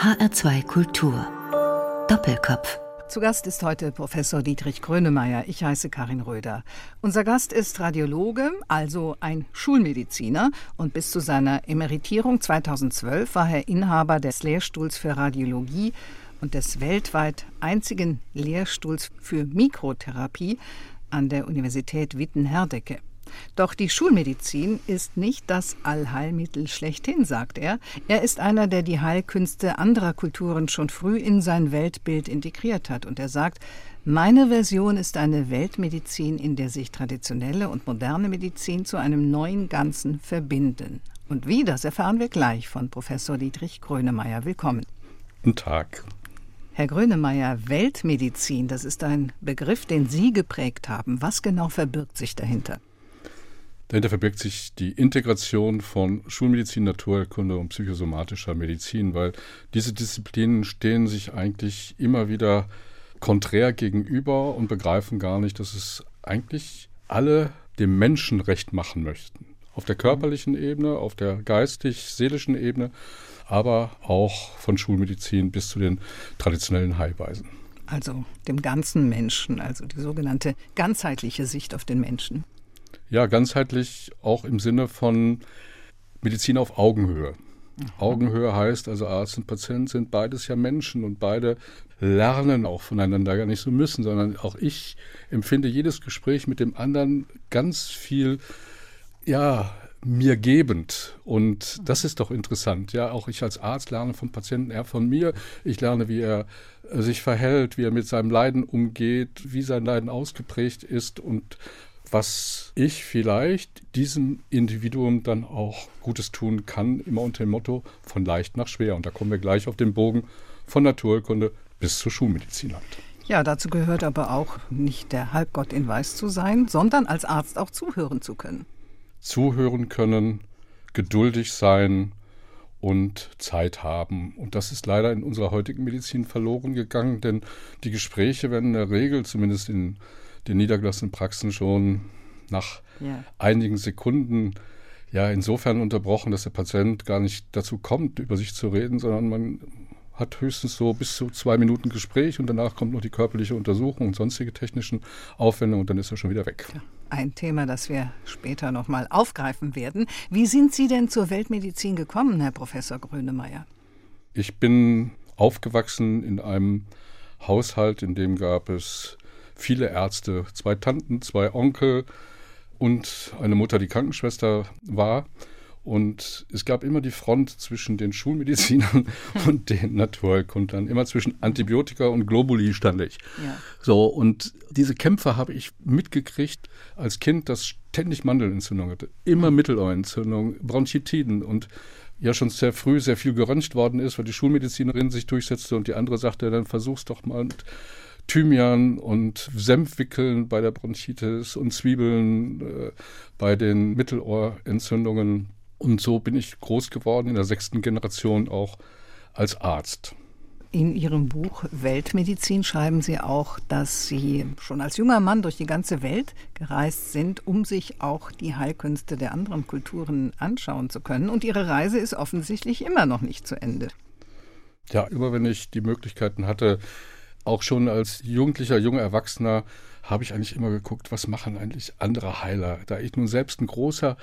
HR2 Kultur. Doppelkopf. Zu Gast ist heute Professor Dietrich Grönemeyer. Ich heiße Karin Röder. Unser Gast ist Radiologe, also ein Schulmediziner. Und bis zu seiner Emeritierung 2012 war er Inhaber des Lehrstuhls für Radiologie und des weltweit einzigen Lehrstuhls für Mikrotherapie an der Universität Witten-Herdecke. Doch die Schulmedizin ist nicht das Allheilmittel schlechthin, sagt er. Er ist einer, der die Heilkünste anderer Kulturen schon früh in sein Weltbild integriert hat. Und er sagt, meine Version ist eine Weltmedizin, in der sich traditionelle und moderne Medizin zu einem neuen Ganzen verbinden. Und wie, das erfahren wir gleich von Professor Dietrich Grönemeyer. Willkommen. Guten Tag. Herr Grönemeyer, Weltmedizin, das ist ein Begriff, den Sie geprägt haben. Was genau verbirgt sich dahinter? Dahinter verbirgt sich die Integration von Schulmedizin, Naturkunde und psychosomatischer Medizin, weil diese Disziplinen stehen sich eigentlich immer wieder konträr gegenüber und begreifen gar nicht, dass es eigentlich alle dem Menschen recht machen möchten. Auf der körperlichen Ebene, auf der geistig-seelischen Ebene, aber auch von Schulmedizin bis zu den traditionellen Heilweisen. Also dem ganzen Menschen, also die sogenannte ganzheitliche Sicht auf den Menschen. Ja, ganzheitlich auch im Sinne von Medizin auf Augenhöhe. Mhm. Augenhöhe heißt also Arzt und Patient sind beides ja Menschen und beide lernen auch voneinander gar nicht so müssen, sondern auch ich empfinde jedes Gespräch mit dem anderen ganz viel, ja, mir gebend. Und das ist doch interessant. Ja, auch ich als Arzt lerne vom Patienten, er von mir. Ich lerne, wie er sich verhält, wie er mit seinem Leiden umgeht, wie sein Leiden ausgeprägt ist und was ich vielleicht diesem Individuum dann auch Gutes tun kann, immer unter dem Motto von leicht nach schwer. Und da kommen wir gleich auf den Bogen von Naturkunde bis zur Schulmedizin halt. Ja, dazu gehört aber auch nicht der Halbgott in Weiß zu sein, sondern als Arzt auch zuhören zu können. Zuhören können, geduldig sein und Zeit haben. Und das ist leider in unserer heutigen Medizin verloren gegangen, denn die Gespräche werden in der Regel, zumindest in den niedergelassenen Praxen schon nach ja. einigen Sekunden ja insofern unterbrochen, dass der Patient gar nicht dazu kommt, über sich zu reden, sondern man hat höchstens so bis zu zwei Minuten Gespräch und danach kommt noch die körperliche Untersuchung und sonstige technischen Aufwendungen und dann ist er schon wieder weg. Ein Thema, das wir später nochmal aufgreifen werden. Wie sind Sie denn zur Weltmedizin gekommen, Herr Professor Grönemeyer? Ich bin aufgewachsen in einem Haushalt, in dem gab es viele Ärzte, zwei Tanten, zwei Onkel und eine Mutter, die Krankenschwester war. Und es gab immer die Front zwischen den Schulmedizinern und den Naturheilkundlern. Immer zwischen Antibiotika und Globuli stand ich. Ja. So, und diese Kämpfe habe ich mitgekriegt als Kind, das ständig Mandelentzündung hatte. Immer Mittelohrentzündung, Bronchitiden und ja schon sehr früh sehr viel geröntgt worden ist, weil die Schulmedizinerin sich durchsetzte und die andere sagte, dann versuch's doch mal. Und Thymian und Senf wickeln bei der Bronchitis und Zwiebeln äh, bei den Mittelohrentzündungen. Und so bin ich groß geworden, in der sechsten Generation auch als Arzt. In Ihrem Buch Weltmedizin schreiben Sie auch, dass Sie schon als junger Mann durch die ganze Welt gereist sind, um sich auch die Heilkünste der anderen Kulturen anschauen zu können. Und Ihre Reise ist offensichtlich immer noch nicht zu Ende. Ja, immer wenn ich die Möglichkeiten hatte, auch schon als jugendlicher, junger Erwachsener habe ich eigentlich immer geguckt, was machen eigentlich andere Heiler. Da ich nun selbst ein großer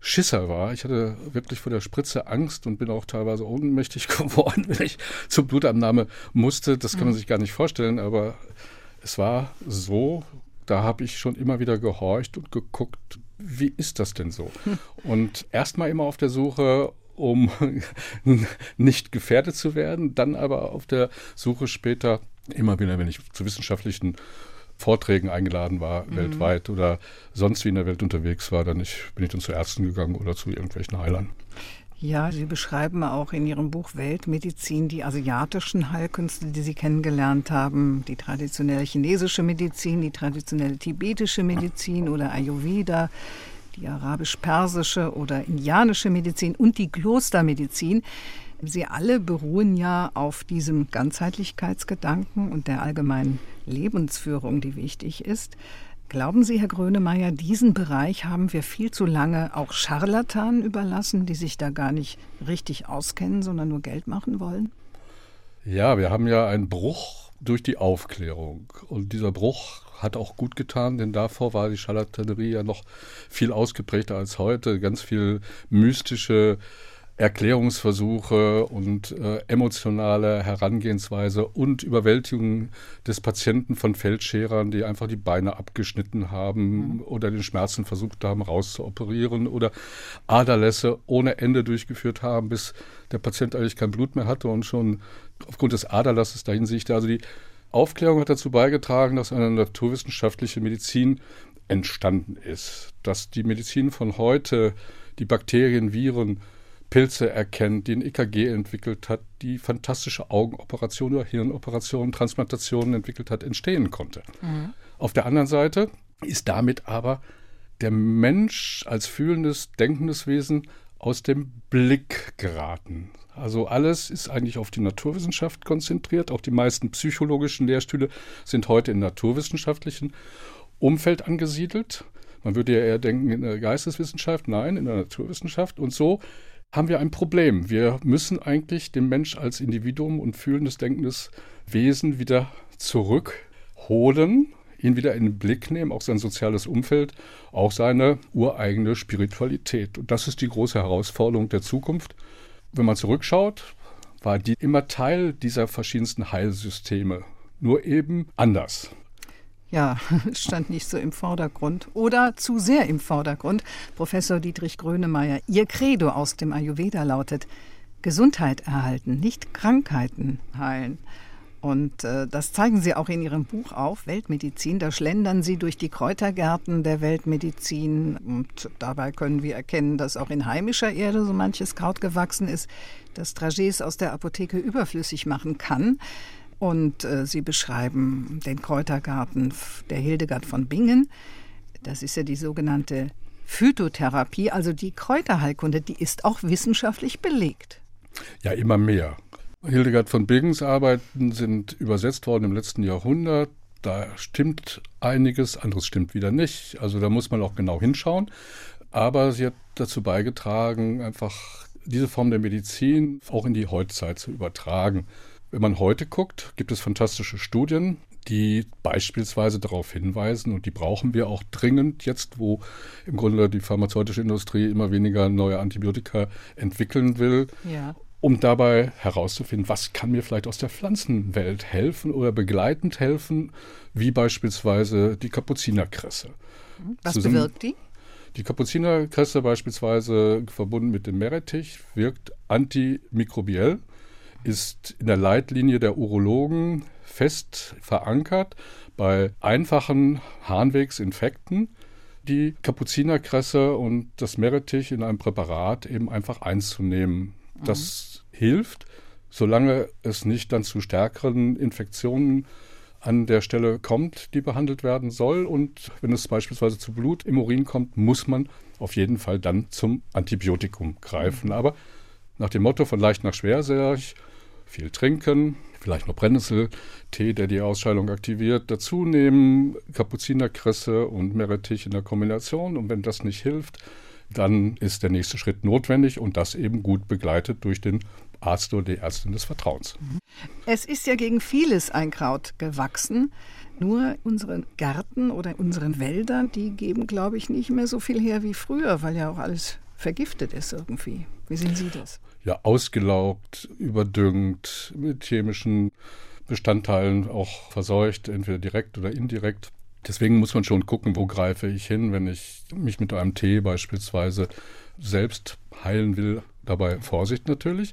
Schisser war. Ich hatte wirklich vor der Spritze Angst und bin auch teilweise ohnmächtig geworden, wenn ich zur Blutabnahme musste. Das kann man mhm. sich gar nicht vorstellen, aber es war so, da habe ich schon immer wieder gehorcht und geguckt, wie ist das denn so? Hm. Und erstmal immer auf der Suche, um nicht gefährdet zu werden, dann aber auf der Suche später immer wieder, wenn ich zu wissenschaftlichen Vorträgen eingeladen war, mhm. weltweit oder sonst wie in der Welt unterwegs war, dann ich, bin ich dann zu Ärzten gegangen oder zu irgendwelchen Heilern. Ja, Sie beschreiben auch in Ihrem Buch Weltmedizin die asiatischen Heilkünste, die Sie kennengelernt haben, die traditionelle chinesische Medizin, die traditionelle tibetische Medizin oder Ayurveda, die arabisch-persische oder indianische Medizin und die Klostermedizin. Sie alle beruhen ja auf diesem Ganzheitlichkeitsgedanken und der allgemeinen Lebensführung, die wichtig ist. Glauben Sie, Herr Grönemeyer, diesen Bereich haben wir viel zu lange auch Scharlatanen überlassen, die sich da gar nicht richtig auskennen, sondern nur Geld machen wollen? Ja, wir haben ja einen Bruch durch die Aufklärung. Und dieser Bruch hat auch gut getan, denn davor war die Charlatanerie ja noch viel ausgeprägter als heute. Ganz viel mystische Erklärungsversuche und äh, emotionale Herangehensweise und Überwältigung des Patienten von Feldscherern, die einfach die Beine abgeschnitten haben mhm. oder den Schmerzen versucht haben rauszuoperieren oder Aderlässe ohne Ende durchgeführt haben, bis der Patient eigentlich kein Blut mehr hatte und schon aufgrund des Aderlasses dahin sichte. Also die Aufklärung hat dazu beigetragen, dass eine naturwissenschaftliche Medizin entstanden ist, dass die Medizin von heute die Bakterien, Viren, Pilze erkennt, die ein EKG entwickelt hat, die fantastische Augenoperationen oder Hirnoperationen, Transplantationen entwickelt hat, entstehen konnte. Mhm. Auf der anderen Seite ist damit aber der Mensch als fühlendes, denkendes Wesen aus dem Blick geraten. Also alles ist eigentlich auf die Naturwissenschaft konzentriert. Auch die meisten psychologischen Lehrstühle sind heute im naturwissenschaftlichen Umfeld angesiedelt. Man würde ja eher denken in der Geisteswissenschaft, nein, in der Naturwissenschaft. Und so haben wir ein Problem. Wir müssen eigentlich den Mensch als Individuum und fühlendes, denkendes Wesen wieder zurückholen, ihn wieder in den Blick nehmen, auch sein soziales Umfeld, auch seine ureigene Spiritualität. Und das ist die große Herausforderung der Zukunft. Wenn man zurückschaut, war die immer Teil dieser verschiedensten Heilsysteme, nur eben anders ja, stand nicht so im Vordergrund oder zu sehr im Vordergrund. Professor Dietrich Grönemeyer, Ihr Credo aus dem Ayurveda lautet Gesundheit erhalten, nicht Krankheiten heilen. Und äh, das zeigen Sie auch in Ihrem Buch auf, Weltmedizin. Da schlendern Sie durch die Kräutergärten der Weltmedizin. Und dabei können wir erkennen, dass auch in heimischer Erde so manches Kraut gewachsen ist, das Trajets aus der Apotheke überflüssig machen kann. Und äh, sie beschreiben den Kräutergarten der Hildegard von Bingen. Das ist ja die sogenannte Phytotherapie, also die Kräuterheilkunde, die ist auch wissenschaftlich belegt. Ja, immer mehr. Hildegard von Bingens Arbeiten sind übersetzt worden im letzten Jahrhundert. Da stimmt einiges, anderes stimmt wieder nicht. Also da muss man auch genau hinschauen. Aber sie hat dazu beigetragen, einfach diese Form der Medizin auch in die Heutzeit zu übertragen. Wenn man heute guckt, gibt es fantastische Studien, die beispielsweise darauf hinweisen, und die brauchen wir auch dringend jetzt, wo im Grunde die pharmazeutische Industrie immer weniger neue Antibiotika entwickeln will, ja. um dabei herauszufinden, was kann mir vielleicht aus der Pflanzenwelt helfen oder begleitend helfen, wie beispielsweise die Kapuzinerkresse. Was Zusammen bewirkt die? Die Kapuzinerkresse beispielsweise verbunden mit dem Meerrettich wirkt antimikrobiell ist in der Leitlinie der Urologen fest verankert bei einfachen Harnwegsinfekten die Kapuzinerkresse und das Meerrettich in einem Präparat eben einfach einzunehmen. Das mhm. hilft, solange es nicht dann zu stärkeren Infektionen an der Stelle kommt, die behandelt werden soll. Und wenn es beispielsweise zu Blut im Urin kommt, muss man auf jeden Fall dann zum Antibiotikum greifen. Mhm. Aber nach dem Motto von leicht nach schwer sehr viel trinken, vielleicht noch Brennnesseltee, der die Ausscheidung aktiviert, dazu nehmen, Kapuzinerkresse und Meerrettich in der Kombination. Und wenn das nicht hilft, dann ist der nächste Schritt notwendig und das eben gut begleitet durch den Arzt oder die Ärztin des Vertrauens. Es ist ja gegen vieles ein Kraut gewachsen. Nur unsere Gärten oder unsere Wälder, die geben, glaube ich, nicht mehr so viel her wie früher, weil ja auch alles vergiftet ist irgendwie. Wie sehen Sie das? ja ausgelaugt, überdüngt, mit chemischen Bestandteilen auch verseucht, entweder direkt oder indirekt. Deswegen muss man schon gucken, wo greife ich hin, wenn ich mich mit einem Tee beispielsweise selbst heilen will. Dabei Vorsicht natürlich.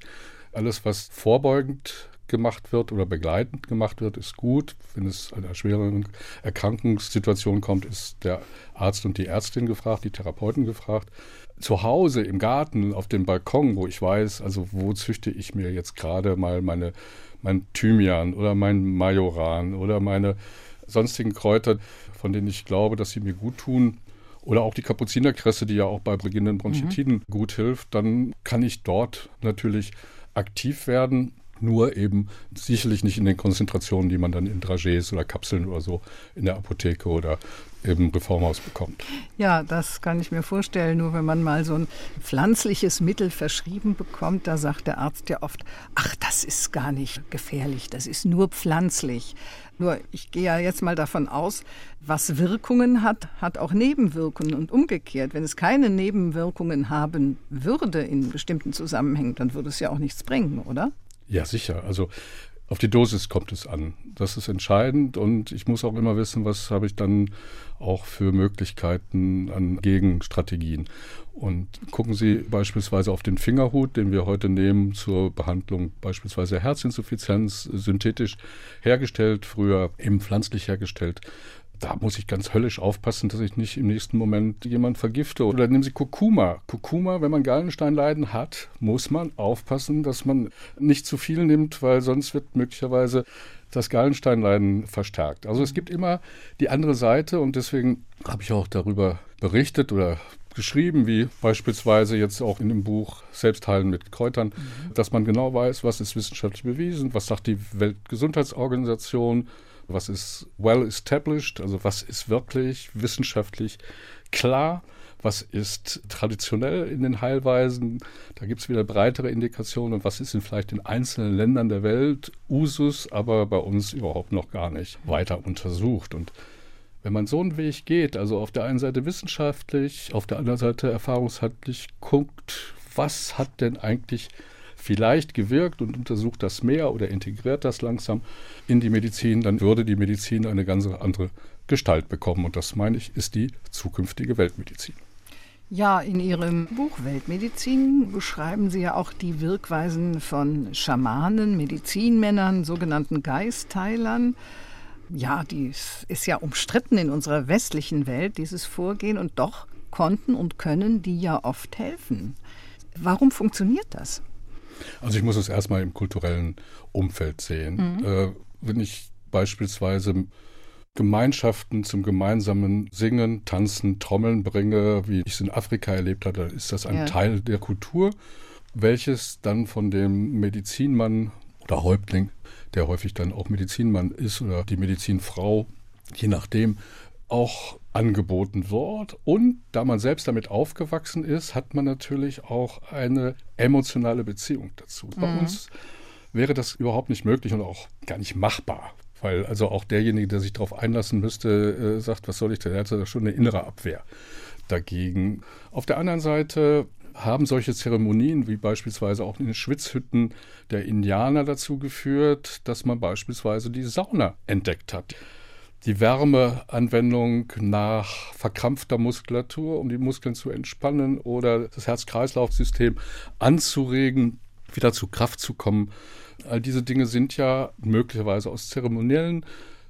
Alles, was vorbeugend gemacht wird oder begleitend gemacht wird, ist gut. Wenn es einer schweren Erkrankungssituation kommt, ist der Arzt und die Ärztin gefragt, die Therapeuten gefragt zu Hause im Garten auf dem Balkon, wo ich weiß, also wo züchte ich mir jetzt gerade mal meine mein Thymian oder mein Majoran oder meine sonstigen Kräuter, von denen ich glaube, dass sie mir gut tun, oder auch die Kapuzinerkresse, die ja auch bei beginnenden Bronchitiden mhm. gut hilft, dann kann ich dort natürlich aktiv werden. Nur eben sicherlich nicht in den Konzentrationen, die man dann in Dragees oder Kapseln oder so in der Apotheke oder im Reformhaus bekommt. Ja, das kann ich mir vorstellen. Nur wenn man mal so ein pflanzliches Mittel verschrieben bekommt, da sagt der Arzt ja oft, ach, das ist gar nicht gefährlich, das ist nur pflanzlich. Nur ich gehe ja jetzt mal davon aus, was Wirkungen hat, hat auch Nebenwirkungen und umgekehrt. Wenn es keine Nebenwirkungen haben würde in bestimmten Zusammenhängen, dann würde es ja auch nichts bringen, oder? Ja, sicher. Also auf die Dosis kommt es an. Das ist entscheidend und ich muss auch immer wissen, was habe ich dann auch für Möglichkeiten an Gegenstrategien. Und gucken Sie beispielsweise auf den Fingerhut, den wir heute nehmen zur Behandlung beispielsweise Herzinsuffizienz, synthetisch hergestellt, früher eben pflanzlich hergestellt da muss ich ganz höllisch aufpassen, dass ich nicht im nächsten Moment jemanden vergifte. Oder nehmen Sie Kurkuma. Kurkuma, wenn man Gallensteinleiden hat, muss man aufpassen, dass man nicht zu viel nimmt, weil sonst wird möglicherweise das Gallensteinleiden verstärkt. Also es gibt immer die andere Seite und deswegen habe ich auch darüber berichtet oder geschrieben, wie beispielsweise jetzt auch in dem Buch Selbstheilen mit Kräutern, mhm. dass man genau weiß, was ist wissenschaftlich bewiesen, was sagt die Weltgesundheitsorganisation, was ist well established, also was ist wirklich wissenschaftlich klar, was ist traditionell in den Heilweisen, da gibt es wieder breitere Indikationen und was ist in vielleicht in einzelnen Ländern der Welt Usus, aber bei uns überhaupt noch gar nicht weiter untersucht. Und wenn man so einen Weg geht, also auf der einen Seite wissenschaftlich, auf der anderen Seite erfahrungshaltlich guckt, was hat denn eigentlich vielleicht gewirkt und untersucht das mehr oder integriert das langsam in die Medizin, dann würde die Medizin eine ganz andere Gestalt bekommen. Und das, meine ich, ist die zukünftige Weltmedizin. Ja, in Ihrem Buch Weltmedizin beschreiben Sie ja auch die Wirkweisen von Schamanen, Medizinmännern, sogenannten Geistheilern. Ja, die ist ja umstritten in unserer westlichen Welt, dieses Vorgehen, und doch konnten und können die ja oft helfen. Warum funktioniert das? Also ich muss es erstmal im kulturellen Umfeld sehen. Mhm. Äh, wenn ich beispielsweise Gemeinschaften zum gemeinsamen Singen, Tanzen, Trommeln bringe, wie ich es in Afrika erlebt habe, dann ist das ein ja. Teil der Kultur, welches dann von dem Medizinmann oder Häuptling, der häufig dann auch Medizinmann ist oder die Medizinfrau, je nachdem, auch angeboten wird. Und da man selbst damit aufgewachsen ist, hat man natürlich auch eine emotionale Beziehung dazu. Mhm. Bei uns wäre das überhaupt nicht möglich und auch gar nicht machbar. Weil also auch derjenige, der sich darauf einlassen müsste, äh, sagt, was soll ich denn? Er hat schon eine innere Abwehr dagegen. Auf der anderen Seite haben solche Zeremonien wie beispielsweise auch in den Schwitzhütten der Indianer dazu geführt, dass man beispielsweise die Sauna entdeckt hat die Wärmeanwendung nach verkrampfter Muskulatur, um die Muskeln zu entspannen oder das Herz-Kreislauf-System anzuregen, wieder zu Kraft zu kommen. All diese Dinge sind ja möglicherweise aus zeremoniellen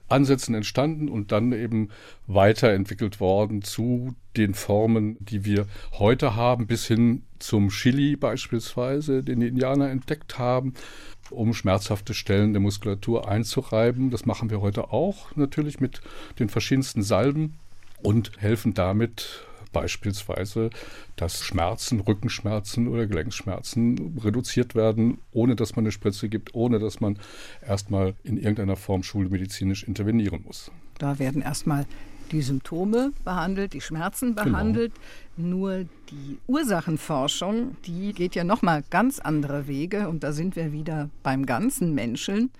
Ansätzen entstanden und dann eben weiterentwickelt worden zu den Formen, die wir heute haben, bis hin zum Chili beispielsweise, den die Indianer entdeckt haben um schmerzhafte Stellen der Muskulatur einzureiben. Das machen wir heute auch natürlich mit den verschiedensten Salben und helfen damit beispielsweise, dass Schmerzen, Rückenschmerzen oder Gelenkschmerzen reduziert werden, ohne dass man eine Spritze gibt, ohne dass man erstmal in irgendeiner Form schulmedizinisch intervenieren muss. Da werden erstmal die Symptome behandelt, die Schmerzen genau. behandelt. Genau. Nur die Ursachenforschung, die geht ja nochmal ganz andere Wege. Und da sind wir wieder beim ganzen Menschen.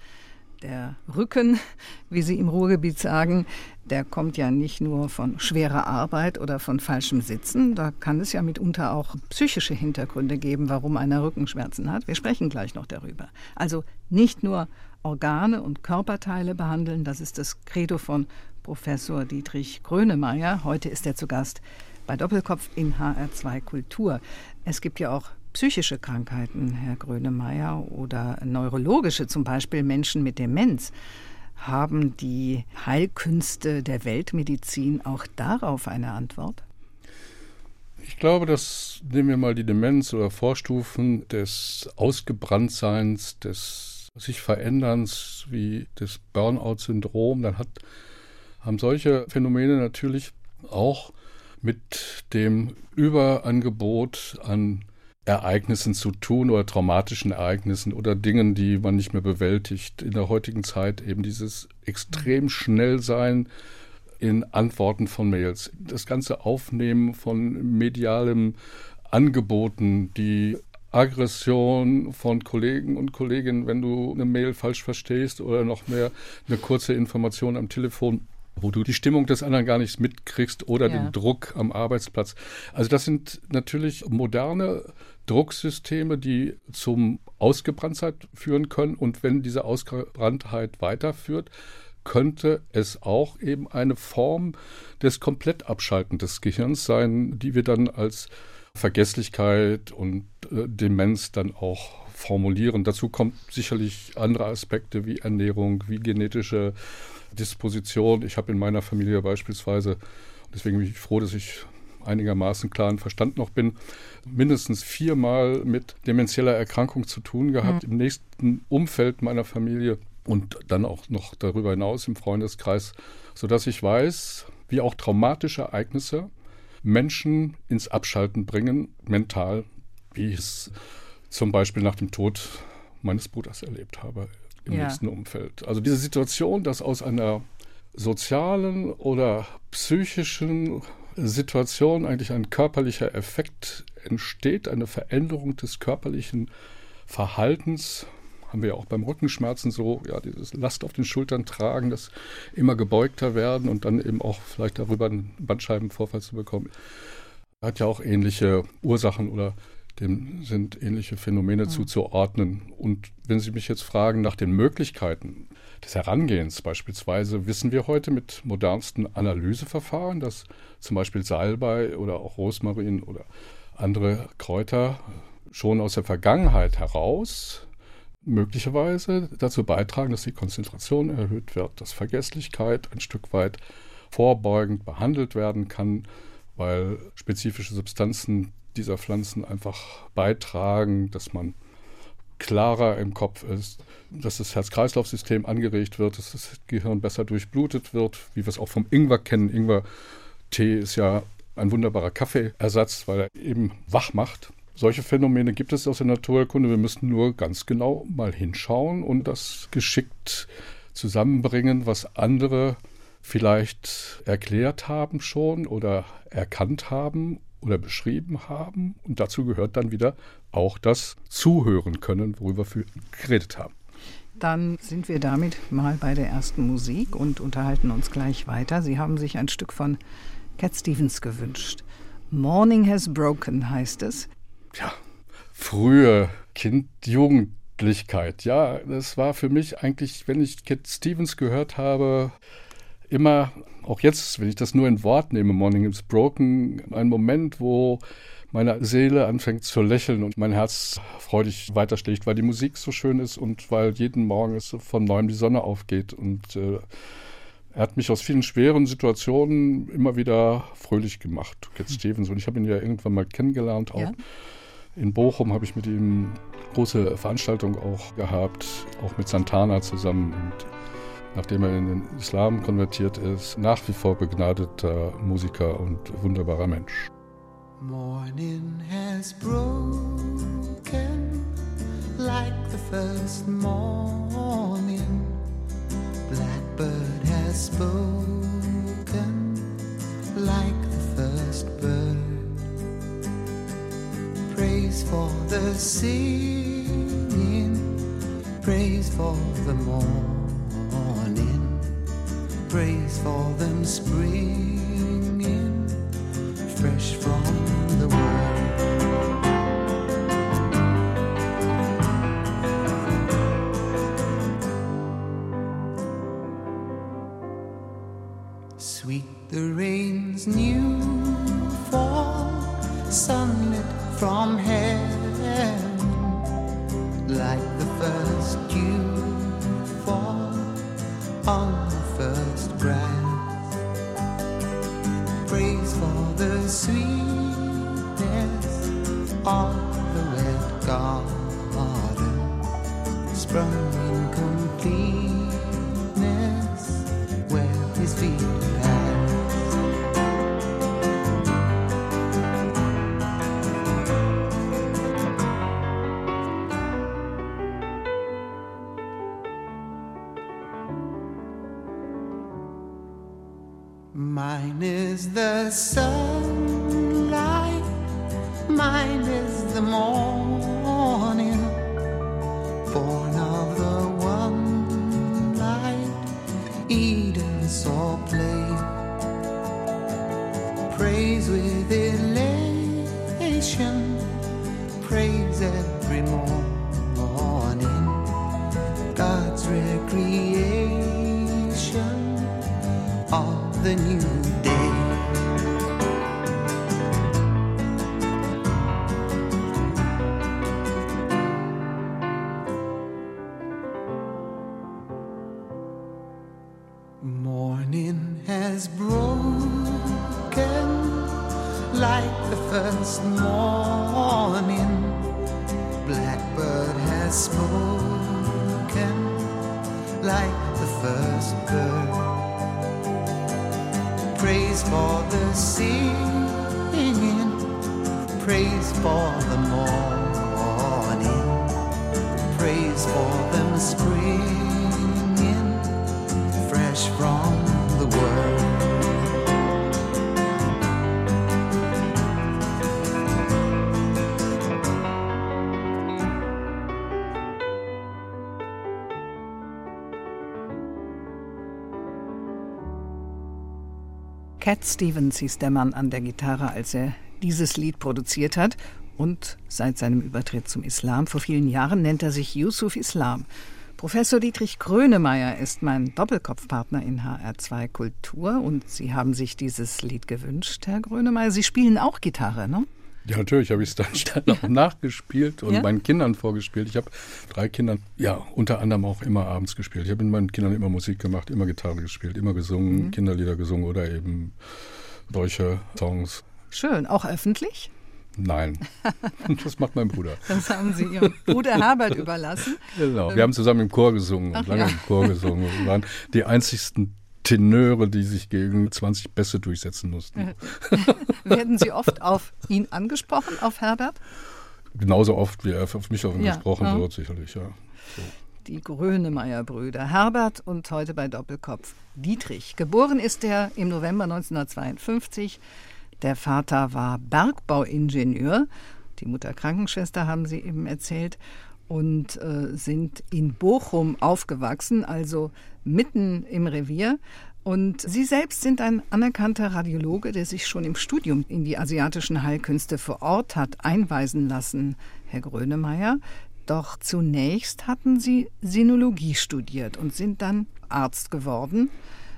Der Rücken, wie Sie im Ruhrgebiet sagen, der kommt ja nicht nur von schwerer Arbeit oder von falschem Sitzen. Da kann es ja mitunter auch psychische Hintergründe geben, warum einer Rückenschmerzen hat. Wir sprechen gleich noch darüber. Also nicht nur Organe und Körperteile behandeln, das ist das Credo von Professor Dietrich Grönemeyer. Heute ist er zu Gast bei Doppelkopf in HR2 Kultur. Es gibt ja auch psychische Krankheiten, Herr Grönemeyer, oder neurologische, zum Beispiel Menschen mit Demenz. Haben die Heilkünste der Weltmedizin auch darauf eine Antwort? Ich glaube, dass nehmen wir mal die Demenz oder Vorstufen des Ausgebranntseins, des sich Veränderns wie des Burnout-Syndrom, dann hat haben solche Phänomene natürlich auch mit dem Überangebot an Ereignissen zu tun oder traumatischen Ereignissen oder Dingen, die man nicht mehr bewältigt. In der heutigen Zeit eben dieses extrem schnell sein in Antworten von Mails, das ganze Aufnehmen von medialem Angeboten, die Aggression von Kollegen und Kolleginnen, wenn du eine Mail falsch verstehst oder noch mehr eine kurze Information am Telefon wo du die Stimmung des anderen gar nicht mitkriegst oder ja. den Druck am Arbeitsplatz. Also das sind natürlich moderne Drucksysteme, die zum Ausgebranntheit führen können. Und wenn diese Ausgebranntheit weiterführt, könnte es auch eben eine Form des Komplettabschalten des Gehirns sein, die wir dann als Vergesslichkeit und äh, Demenz dann auch formulieren. Dazu kommt sicherlich andere Aspekte wie Ernährung, wie genetische Disposition. Ich habe in meiner Familie beispielsweise, deswegen bin ich froh, dass ich einigermaßen klaren Verstand noch bin, mindestens viermal mit demenzieller Erkrankung zu tun gehabt, mhm. im nächsten Umfeld meiner Familie und dann auch noch darüber hinaus im Freundeskreis, sodass ich weiß, wie auch traumatische Ereignisse Menschen ins Abschalten bringen, mental, wie ich es zum Beispiel nach dem Tod meines Bruders erlebt habe im ja. nächsten Umfeld. Also diese Situation, dass aus einer sozialen oder psychischen Situation eigentlich ein körperlicher Effekt entsteht, eine Veränderung des körperlichen Verhaltens, haben wir ja auch beim Rückenschmerzen so, ja, dieses Last auf den Schultern tragen, das immer gebeugter werden und dann eben auch vielleicht darüber einen Bandscheibenvorfall zu bekommen. Hat ja auch ähnliche Ursachen oder dem sind ähnliche Phänomene mhm. zuzuordnen. Und wenn Sie mich jetzt fragen nach den Möglichkeiten des Herangehens, beispielsweise wissen wir heute mit modernsten Analyseverfahren, dass zum Beispiel Salbei oder auch Rosmarin oder andere Kräuter schon aus der Vergangenheit heraus möglicherweise dazu beitragen, dass die Konzentration erhöht wird, dass Vergesslichkeit ein Stück weit vorbeugend behandelt werden kann, weil spezifische Substanzen dieser Pflanzen einfach beitragen, dass man klarer im Kopf ist, dass das Herz-Kreislauf-System angeregt wird, dass das Gehirn besser durchblutet wird, wie wir es auch vom Ingwer kennen. Ingwer-Tee ist ja ein wunderbarer Kaffeeersatz, weil er eben wach macht. Solche Phänomene gibt es aus der Naturkunde. Wir müssen nur ganz genau mal hinschauen und das geschickt zusammenbringen, was andere vielleicht erklärt haben schon oder erkannt haben oder beschrieben haben. Und dazu gehört dann wieder auch das Zuhören können, worüber wir geredet haben. Dann sind wir damit mal bei der ersten Musik und unterhalten uns gleich weiter. Sie haben sich ein Stück von Cat Stevens gewünscht. Morning Has Broken heißt es. Ja, frühe Kind, Jugendlichkeit. Ja, das war für mich eigentlich, wenn ich Cat Stevens gehört habe, immer, auch jetzt, wenn ich das nur in Wort nehme, Morning is Broken, ein Moment, wo meine Seele anfängt zu lächeln und mein Herz freudig weiterschlägt, weil die Musik so schön ist und weil jeden Morgen es von neuem die Sonne aufgeht. Und äh, er hat mich aus vielen schweren Situationen immer wieder fröhlich gemacht, Cat Stevens. Und ich habe ihn ja irgendwann mal kennengelernt. Auch ja. in Bochum habe ich mit ihm große Veranstaltungen auch gehabt, auch mit Santana zusammen. Und nachdem er in den Islam konvertiert ist, nach wie vor begnadeter Musiker und wunderbarer Mensch. Morning has broken like the first morning. Blackbird has spoken like the first bird. Praise for the singing, praise for the morning praise for them springing fresh from the world. Mine is the sunlight, mine is the morning, Cat Stevens hieß der Mann an der Gitarre, als er dieses Lied produziert hat. Und seit seinem Übertritt zum Islam vor vielen Jahren nennt er sich Yusuf Islam. Professor Dietrich Grönemeyer ist mein Doppelkopfpartner in HR2 Kultur und Sie haben sich dieses Lied gewünscht, Herr Grönemeyer. Sie spielen auch Gitarre, ne? Ja, natürlich habe ich es dann, dann auch nachgespielt und Ja? meinen Kindern vorgespielt. Ich habe drei Kindern, ja, unter anderem auch immer abends gespielt. Ich habe mit meinen Kindern immer Musik gemacht, immer Gitarre gespielt, immer gesungen, Kinderlieder gesungen oder eben solche Songs. Schön, auch öffentlich? Nein, das macht mein Bruder. Das haben Sie Ihrem Bruder Herbert überlassen. Genau. Wir haben zusammen im Chor gesungen Ach und lange ja. im Chor gesungen. Wir waren die einzigsten Tenöre, die sich gegen 20 Bässe durchsetzen mussten. Werden Sie oft auf ihn angesprochen, auf Herbert? Genauso oft, wie er auf mich auf ihn Ja, gesprochen ja. wird, sicherlich, ja. Die Grönemeyer-Brüder, Herbert und heute bei Doppelkopf Dietrich. Geboren ist er im November 1952. Der Vater war Bergbauingenieur, die Mutter Krankenschwester, haben Sie eben erzählt, und äh, sind in Bochum aufgewachsen, also mitten im Revier. Und Sie selbst sind ein anerkannter Radiologe, der sich schon im Studium in die asiatischen Heilkünste vor Ort hat einweisen lassen, Herr Grönemeyer. Doch zunächst hatten Sie Sinologie studiert und sind dann Arzt geworden.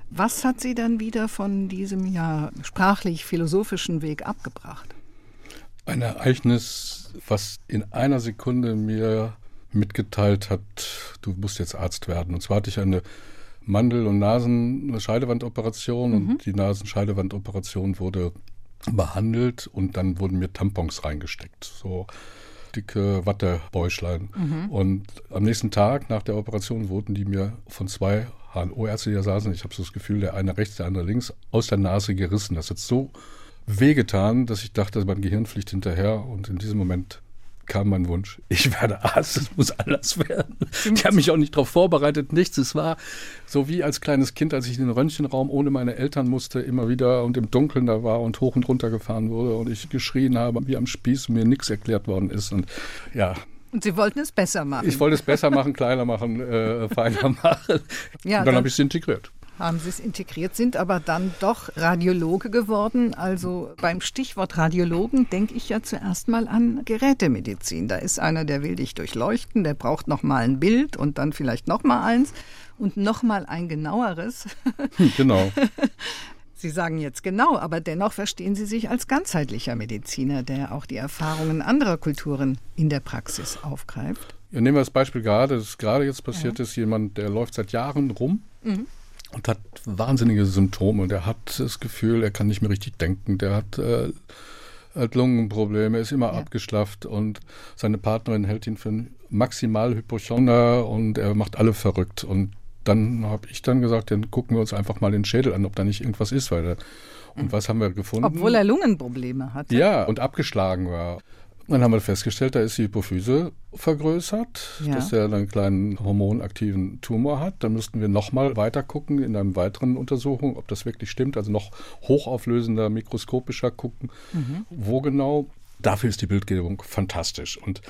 Was hat Sie dann wieder von diesem ja sprachlich-philosophischen Weg abgebracht? Ein Ereignis, was in einer Sekunde mir mitgeteilt hat, du musst jetzt Arzt werden. Und zwar hatte ich eine Mandel- und Nasenscheidewandoperation und die Nasenscheidewandoperation wurde behandelt und dann wurden mir Tampons reingesteckt. So dicke Wattebäuschlein. Und am nächsten Tag nach der Operation wurden die mir von zwei HNO-Ärzte, die da saßen, ich habe so das Gefühl, der eine rechts, der andere links, aus der Nase gerissen. Das hat so wehgetan, dass ich dachte, mein Gehirn fliegt hinterher und in diesem Moment kam mein Wunsch, ich werde Arzt, es muss anders werden. Die haben mich auch nicht darauf vorbereitet, nichts. Es war so wie als kleines Kind, als ich in den Röntgenraum ohne meine Eltern musste, immer wieder und im Dunkeln da war und hoch und runter gefahren wurde und ich geschrien habe, wie am Spieß und mir nichts erklärt worden ist. Und ja, Und Sie wollten es besser machen. ich wollte es besser machen, kleiner machen, äh, feiner machen. Ja, und dann dann- habe ich es integriert. Haben Sie es integriert, sind aber dann doch Radiologe geworden. Also beim Stichwort Radiologen denke ich ja zuerst mal an Gerätemedizin. Da ist einer, der will dich durchleuchten, der braucht noch mal ein Bild und dann vielleicht noch mal eins und noch mal ein genaueres. Hm, genau. Sie sagen jetzt genau, aber dennoch verstehen Sie sich als ganzheitlicher Mediziner, der auch die Erfahrungen anderer Kulturen in der Praxis aufgreift. Ja, nehmen wir das Beispiel gerade, das gerade jetzt passiert ist, jemand, der läuft seit Jahren rum und hat wahnsinnige Symptome. Der hat das Gefühl, er kann nicht mehr richtig denken, der hat, äh, hat Lungenprobleme, ist immer abgeschlafft und seine Partnerin hält ihn für maximal Hypochonder und er macht alle verrückt. Und dann habe ich dann gesagt, dann gucken wir uns einfach mal den Schädel an, ob da nicht irgendwas ist. Weil der, und was haben wir gefunden? Obwohl er Lungenprobleme hat. Ja, und abgeschlagen war. Dann haben wir festgestellt, da ist die Hypophyse vergrößert, Ja. dass er einen kleinen hormonaktiven Tumor hat. Dann müssten wir nochmal weiter gucken in einer weiteren Untersuchung, ob das wirklich stimmt. Also noch hochauflösender, mikroskopischer gucken, wo genau. Dafür ist die Bildgebung fantastisch. Und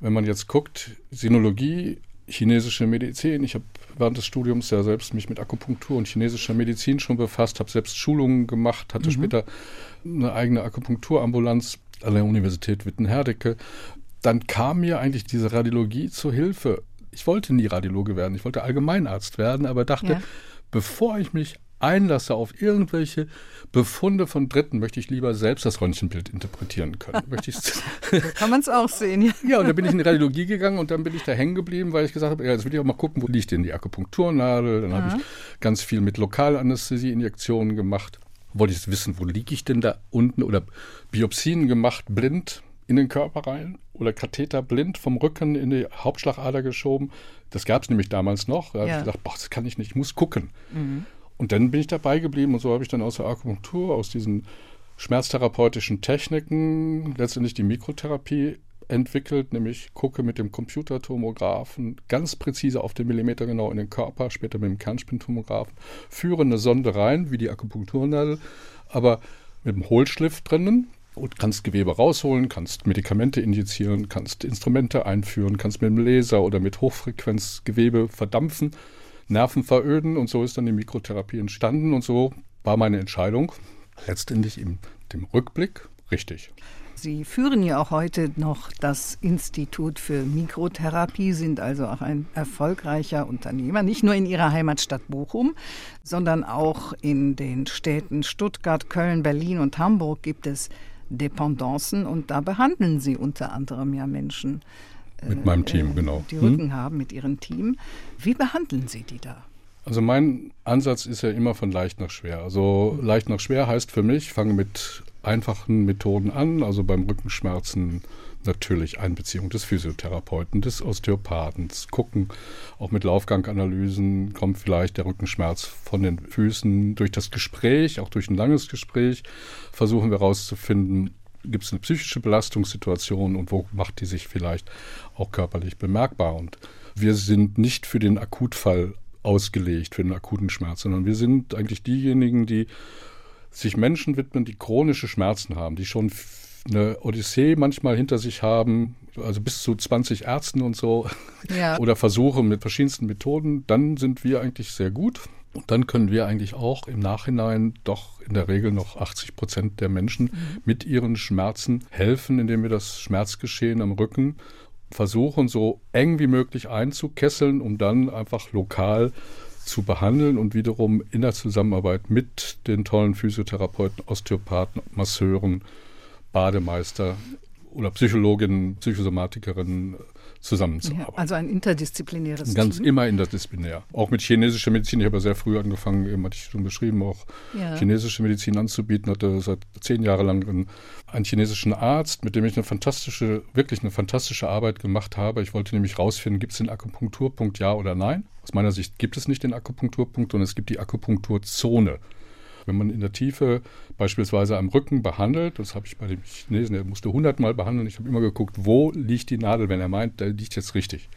wenn man jetzt guckt, Sinologie, chinesische Medizin, ich habe während des Studiums ja selbst mich mit Akupunktur und chinesischer Medizin schon befasst, habe selbst Schulungen gemacht, hatte später eine eigene Akupunkturambulanz an der Universität Witten-Herdecke. Dann kam mir eigentlich diese Radiologie zur Hilfe. Ich wollte nie Radiologe werden, ich wollte Allgemeinarzt werden, aber dachte, Ja. bevor ich mich einlasse auf irgendwelche Befunde von Dritten, möchte ich lieber selbst das Röntgenbild interpretieren können. möchte So kann man es auch sehen. Ja. ja, und dann bin ich in die Radiologie gegangen und dann bin ich da hängen geblieben, weil ich gesagt habe, ja, jetzt will ich auch mal gucken, wo liegt denn die Akupunkturnadel. Dann habe ich ganz viel mit Lokalanästhesie-Injektionen gemacht. Wollte ich wissen, wo liege ich denn da unten oder Biopsien gemacht, blind in den Körper rein oder Katheter blind vom Rücken in die Hauptschlagader geschoben. Das gab es nämlich damals noch. Da habe Ja. ich gedacht, boah, das kann ich nicht, ich muss gucken. Und dann bin ich dabei geblieben und so habe ich dann aus der Akupunktur, aus diesen schmerztherapeutischen Techniken letztendlich die Mikrotherapie entwickelt, nämlich gucke mit dem Computertomographen ganz präzise auf den Millimeter genau in den Körper, später mit dem Kernspintomographen, führe eine Sonde rein, wie die Akupunkturnadel, aber mit dem Hohlschliff drinnen und kannst Gewebe rausholen, kannst Medikamente injizieren, kannst Instrumente einführen, kannst mit dem Laser oder mit Hochfrequenz Gewebe verdampfen, Nerven veröden und so ist dann die Mikrotherapie entstanden und so war meine Entscheidung letztendlich im dem Rückblick richtig. Sie führen ja auch heute noch das Institut für Mikrotherapie, sind also auch ein erfolgreicher Unternehmer, nicht nur in Ihrer Heimatstadt Bochum, sondern auch in den Städten Stuttgart, Köln, Berlin und Hamburg gibt es Dependancen und da behandeln Sie unter anderem ja Menschen, Mit meinem Team, genau. die Hm? Rücken haben mit Ihrem Team. Wie behandeln Sie die da? Also mein Ansatz ist ja immer von leicht nach schwer. Also leicht nach schwer heißt für mich, fange mit einfachen Methoden an, also beim Rückenschmerzen natürlich Einbeziehung des Physiotherapeuten, des Osteopathen, gucken, auch mit Laufganganalysen kommt vielleicht der Rückenschmerz von den Füßen durch das Gespräch, auch durch ein langes Gespräch, versuchen wir herauszufinden, gibt es eine psychische Belastungssituation und wo macht die sich vielleicht auch körperlich bemerkbar. Und wir sind nicht für den Akutfall ausgelegt, für den akuten Schmerz, sondern wir sind eigentlich diejenigen, die sich Menschen widmen, die chronische Schmerzen haben, die schon eine Odyssee manchmal hinter sich haben, also bis zu 20 Ärzten und so, Ja. oder Versuche mit verschiedensten Methoden, dann sind wir eigentlich sehr gut. Und dann können wir eigentlich auch im Nachhinein doch in der Regel noch 80 Prozent der Menschen mit ihren Schmerzen helfen, indem wir das Schmerzgeschehen am Rücken versuchen, so eng wie möglich einzukesseln, um dann einfach lokal zu behandeln und wiederum in der Zusammenarbeit mit den tollen Physiotherapeuten, Osteopathen, Masseuren, Bademeister oder Psychologinnen, Psychosomatikerinnen zusammenzuarbeiten. Ja, also ein interdisziplinäres Ganz Team. immer interdisziplinär. Auch mit chinesischer Medizin. Ich habe ja sehr früh angefangen, eben hatte ich schon beschrieben, auch Ja. chinesische Medizin anzubieten. Hatte seit zehn Jahren lang einen, einen chinesischen Arzt, mit dem ich eine fantastische, wirklich eine fantastische Arbeit gemacht habe. Ich wollte nämlich rausfinden, gibt es den Akupunkturpunkt ja oder nein? Aus meiner Sicht gibt es nicht den Akupunkturpunkt, sondern es gibt die Akupunkturzone. Wenn man in der Tiefe beispielsweise am Rücken behandelt, das habe ich bei dem Chinesen, der musste 100 Mal behandeln, ich habe immer geguckt, wo liegt die Nadel, wenn er meint, der liegt jetzt richtig.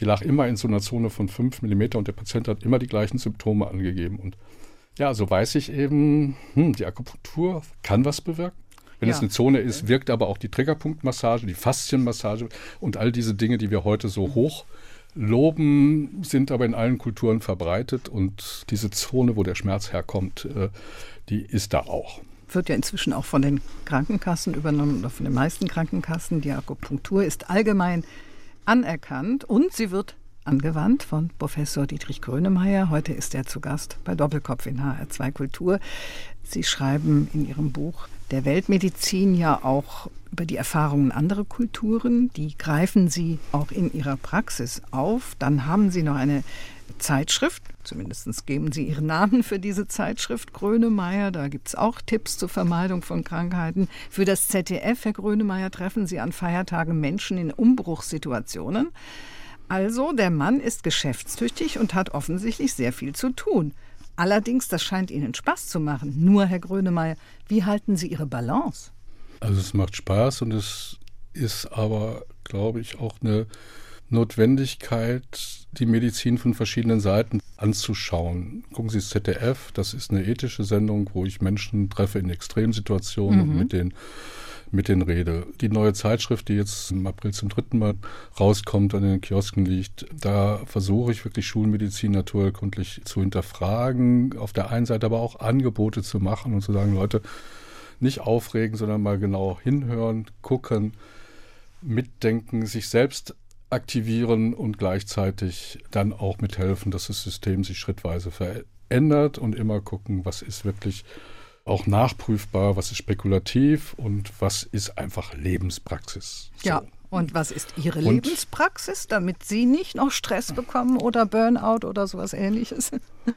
Die lag immer in so einer Zone von 5 mm und der Patient hat immer die gleichen Symptome angegeben. Und ja, so weiß ich eben, hm, die Akupunktur kann was bewirken. Wenn Ja. es eine Zone ist, wirkt aber auch die Triggerpunktmassage, die Faszienmassage und all diese Dinge, die wir heute so hoch loben, sind aber in allen Kulturen verbreitet und diese Zone, wo der Schmerz herkommt, äh, die ist da auch. wird ja inzwischen auch von den Krankenkassen übernommen oder von den meisten Krankenkassen. Die Akupunktur ist allgemein anerkannt und sie wird angewandt von Professor Dietrich Grönemeyer. Heute ist er zu Gast bei Doppelkopf in HR2 Kultur. Sie schreiben in Ihrem Buch der Weltmedizin ja auch über die Erfahrungen anderer Kulturen. Die greifen Sie auch in Ihrer Praxis auf. Dann haben Sie noch eine Zeitschrift, zumindest geben Sie Ihren Namen für diese Zeitschrift, Grönemeyer. Da gibt es auch Tipps zur Vermeidung von Krankheiten. Für das ZDF, Herr Grönemeyer, treffen Sie an Feiertagen Menschen in Umbruchssituationen. Also, der Mann ist geschäftstüchtig und hat offensichtlich sehr viel zu tun. Allerdings, das scheint Ihnen Spaß zu machen. Nur, Herr Grönemeyer, wie halten Sie Ihre Balance? Also es macht Spaß und es ist aber, glaube ich, auch eine Notwendigkeit, die Medizin von verschiedenen Seiten anzuschauen. Gucken Sie das ZDF, das ist eine ethische Sendung, wo ich Menschen treffe in Extremsituationen mhm. und mit denen mit den Rede. Die neue Zeitschrift, die jetzt im April zum dritten Mal rauskommt, an den Kiosken liegt, da versuche ich wirklich Schulmedizin naturkundlich zu hinterfragen, auf der einen Seite aber auch Angebote zu machen und zu sagen, Leute, nicht aufregen, sondern mal genau hinhören, gucken, mitdenken, sich selbst aktivieren und gleichzeitig dann auch mithelfen, dass das System sich schrittweise verändert und immer gucken, was ist wirklich auch nachprüfbar, was ist spekulativ und was ist einfach Lebenspraxis. So. Ja. Und was ist Ihre und Lebenspraxis, damit Sie nicht noch Stress bekommen oder Burnout oder sowas ähnliches?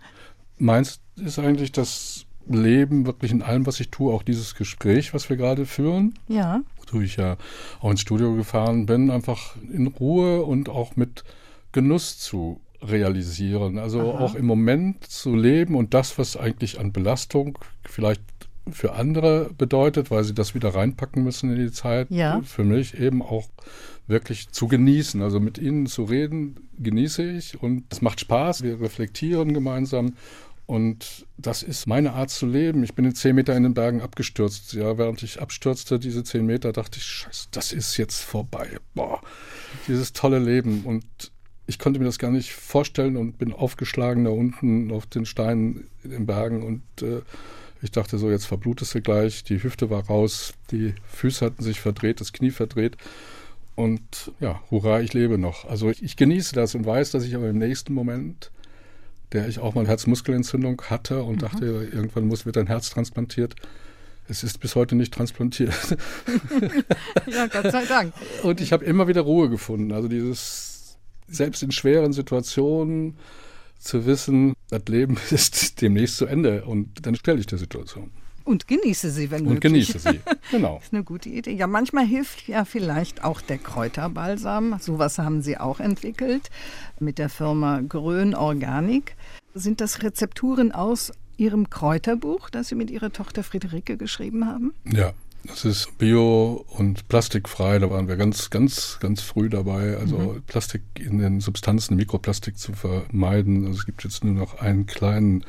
Meins ist eigentlich das Leben wirklich in allem, was ich tue, auch dieses Gespräch, was wir gerade führen. Ja. Wozu ich ja auch ins Studio gefahren bin, einfach in Ruhe und auch mit Genuss zu realisieren. Also Aha. auch im Moment zu leben und das, was eigentlich an Belastung vielleicht für andere bedeutet, weil sie das wieder reinpacken müssen in die Zeit, ja. für mich eben auch wirklich zu genießen. Also mit ihnen zu reden, genieße ich und es macht Spaß. Wir reflektieren gemeinsam und das ist meine Art zu leben. Ich bin in zehn Meter in den Bergen abgestürzt. Ja, während ich abstürzte, diese zehn Meter, dachte ich, scheiße, das ist jetzt vorbei. Boah, dieses tolle Leben. Und ich konnte mir das gar nicht vorstellen und bin aufgeschlagen da unten auf den Steinen in den Bergen und äh, ich dachte so, jetzt verblutest du gleich. Die Hüfte war raus, die Füße hatten sich verdreht, das Knie verdreht. Und ja, hurra, ich lebe noch. Also ich, ich genieße das und weiß, dass ich aber im nächsten Moment, der ich auch mal Herzmuskelentzündung hatte und mhm. dachte, irgendwann muss wird ein Herz transplantiert. Es ist bis heute nicht transplantiert. ja, Gott sei Dank. Und ich habe immer wieder Ruhe gefunden. Also dieses selbst in schweren Situationen zu wissen, das Leben ist demnächst zu Ende und dann stelle ich die Situation. Und genieße sie, wenn Und möglich. genieße sie, genau. das ist eine gute Idee. Ja, manchmal hilft ja vielleicht auch der Kräuterbalsam. Sowas haben Sie auch entwickelt mit der Firma Grön Organik. Sind das Rezepturen aus Ihrem Kräuterbuch, das Sie mit Ihrer Tochter Friederike geschrieben haben? Ja, das ist bio und plastikfrei. Da waren wir ganz, ganz, ganz früh dabei. Also mhm. Plastik in den Substanzen, Mikroplastik zu vermeiden. Also es gibt jetzt nur noch einen kleinen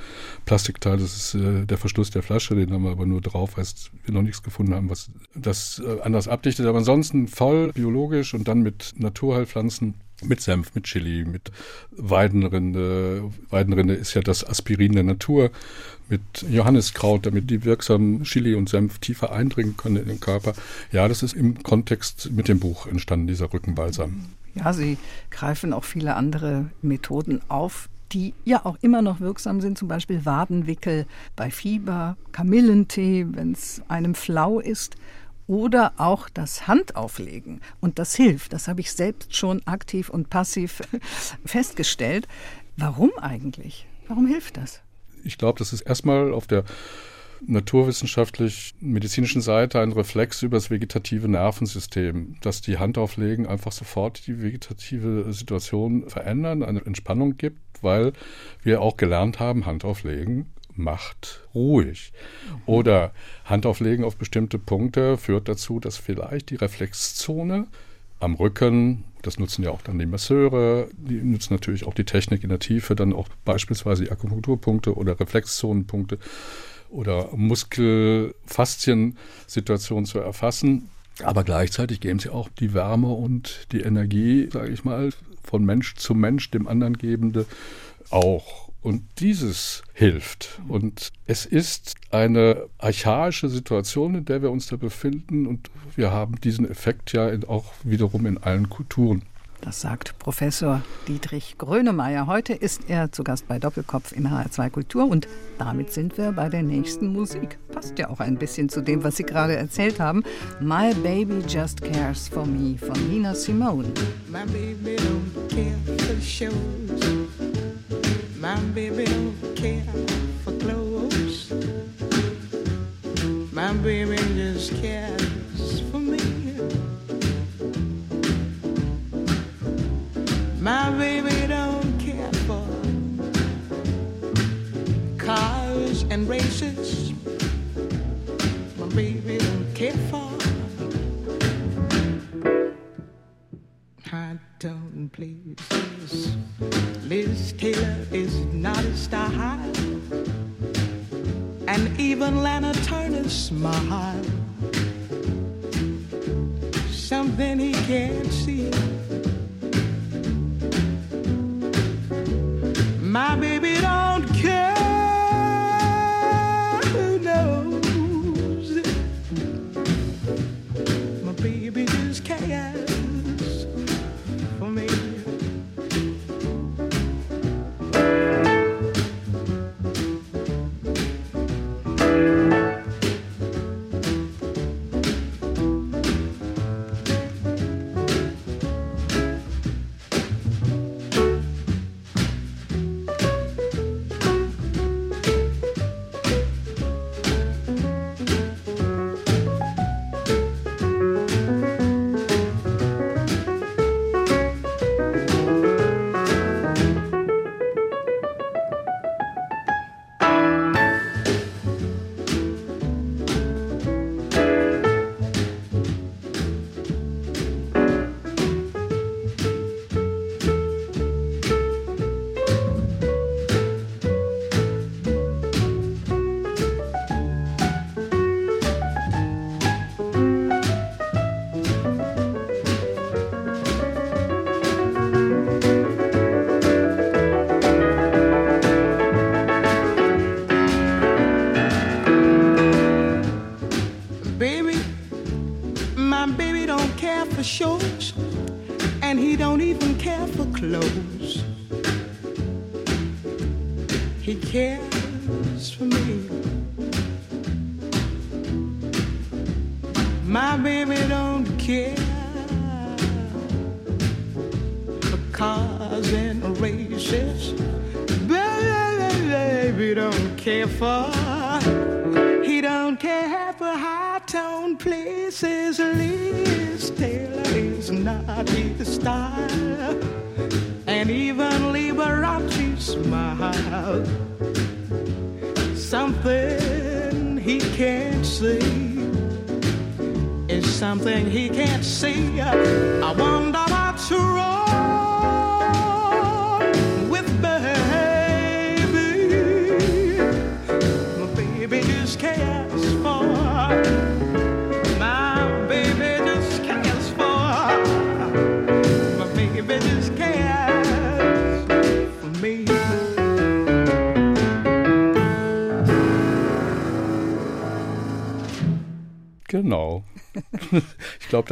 Plastikteil. Das ist äh, der Verschluss der Flasche. Den haben wir aber nur drauf, weil wir noch nichts gefunden haben, was das äh, anders abdichtet. Aber ansonsten voll biologisch und dann mit Naturheilpflanzen mit Senf, mit Chili, mit Weidenrinde. Weidenrinde ist ja das Aspirin der Natur. Mit Johanniskraut, damit die wirksamen Chili und Senf tiefer eindringen können in den Körper. Ja, das ist im Kontext mit dem Buch entstanden, dieser Rückenbalsam. Ja, Sie greifen auch viele andere Methoden auf, die ja auch immer noch wirksam sind, zum Beispiel Wadenwickel bei Fieber, Kamillentee, wenn es einem flau ist oder auch das Handauflegen. Und das hilft. Das habe ich selbst schon aktiv und passiv festgestellt. Warum eigentlich? Warum hilft das? Ich glaube, das ist erstmal auf der naturwissenschaftlich-medizinischen Seite ein Reflex über das vegetative Nervensystem, dass die Handauflegen einfach sofort die vegetative Situation verändern, eine Entspannung gibt, weil wir auch gelernt haben, Handauflegen macht ruhig. Oder Handauflegen auf bestimmte Punkte führt dazu, dass vielleicht die Reflexzone am Rücken, das nutzen ja auch dann die Masseure, die nutzen natürlich auch die Technik in der Tiefe, dann auch beispielsweise die Akupunkturpunkte oder Reflexzonenpunkte oder Muskelfasziensituationen zu erfassen. Aber gleichzeitig geben sie auch die Wärme und die Energie, sage ich mal, von Mensch zu Mensch, dem anderen gebende, auch. Und dieses hilft. Und es ist eine archaische Situation, in der wir uns da befinden. Und wir haben diesen Effekt ja auch wiederum in allen Kulturen. Das sagt Professor Dietrich Grönemeyer. Heute ist er zu Gast bei Doppelkopf in HR2 Kultur und damit sind wir bei der nächsten Musik. Passt ja auch ein bisschen zu dem, was Sie gerade erzählt haben. My Baby Just Cares for Me von Nina Simone. My baby don't care for shows. My baby don't care for clothes. My baby just cares for me. My baby my heart.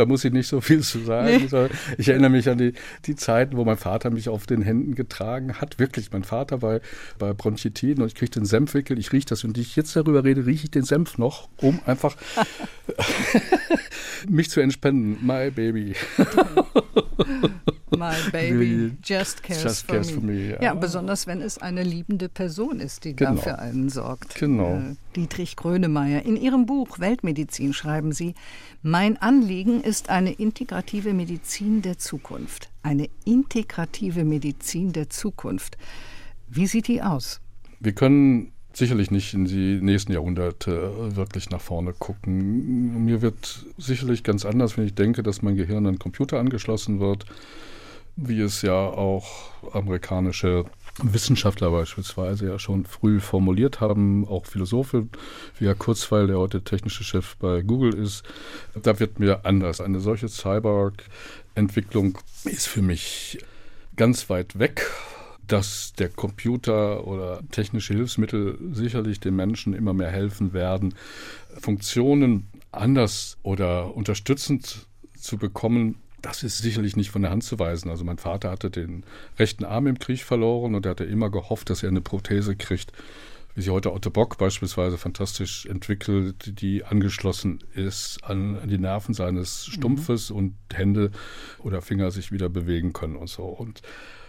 Da muss ich nicht so viel zu sagen. sondern Ich erinnere mich an die, die Zeiten, wo mein Vater mich auf den Händen getragen hat. Wirklich, mein Vater bei, bei Bronchitin und ich kriege den Senfwickel. Ich rieche das und ich jetzt darüber rede, rieche ich den Senf noch, um einfach mich zu entspenden. My baby. My baby just cares, Just for, cares me. for me, Ja. ja. besonders wenn es eine liebende Person ist, die Genau. für einen sorgt. Genau. Äh, Dietrich Grönemeyer. In Ihrem Buch Weltmedizin schreiben Sie, mein Anliegen ist eine integrative Medizin der Zukunft. Eine integrative Medizin der Zukunft. Wie sieht die aus? Wir können sicherlich nicht in die nächsten Jahrhunderte wirklich nach vorne gucken. Mir wird sicherlich ganz anders, wenn ich denke, dass mein Gehirn an Computer angeschlossen wird, wie es ja auch amerikanische Wissenschaftler beispielsweise ja schon früh formuliert haben, auch Philosophen wie Herr Kurzweil, der heute technische Chef bei Google ist. Da wird mir anders. Eine solche Cyborg-Entwicklung ist für mich ganz weit weg dass der Computer oder technische Hilfsmittel sicherlich den Menschen immer mehr helfen werden, Funktionen anders oder unterstützend zu bekommen. Das ist sicherlich nicht von der Hand zu weisen. Also mein Vater hatte den rechten Arm im Krieg verloren und er hatte immer gehofft, dass er eine Prothese kriegt, wie sie heute Otto Bock beispielsweise fantastisch entwickelt, die angeschlossen ist an, die Nerven seines Stumpfes und Hände oder Finger sich wieder bewegen können und so. Und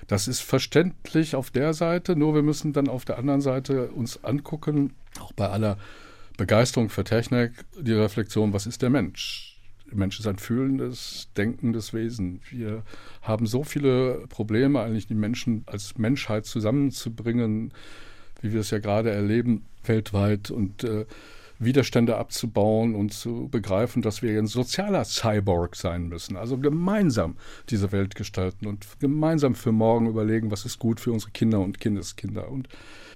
das ist verständlich auf der Seite, nur wir müssen dann auf der anderen Seite uns angucken, auch bei aller Begeisterung für Technik, die Reflexion, was ist der Mensch? Der Mensch ist ein fühlendes, denkendes Wesen. Wir haben so viele Probleme, eigentlich die Menschen als Menschheit zusammenzubringen, wie wir es ja gerade erleben weltweit. Und äh, Widerstände abzubauen und zu begreifen, dass wir ein sozialer Cyborg sein müssen. Also gemeinsam diese Welt gestalten und gemeinsam für morgen überlegen, was ist gut für unsere Kinder und Kindeskinder. Und